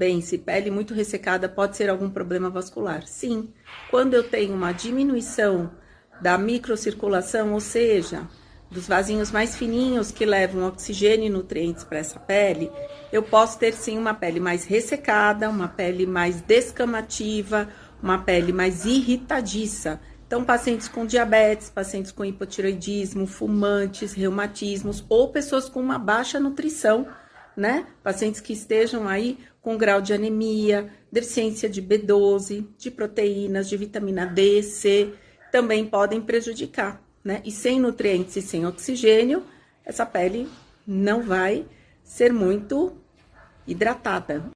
Bem, se pele muito ressecada pode ser algum problema vascular? Sim. Quando eu tenho uma diminuição da microcirculação, ou seja, dos vasinhos mais fininhos que levam oxigênio e nutrientes para essa pele, eu posso ter sim uma pele mais ressecada, uma pele mais descamativa, uma pele mais irritadiça. Então, pacientes com diabetes, pacientes com hipotiroidismo, fumantes, reumatismos ou pessoas com uma baixa nutrição, né? Pacientes que estejam aí com grau de anemia, deficiência de B12, de proteínas, de vitamina D, C, também podem prejudicar né? E sem nutrientes e sem oxigênio, essa pele não vai ser muito hidratada.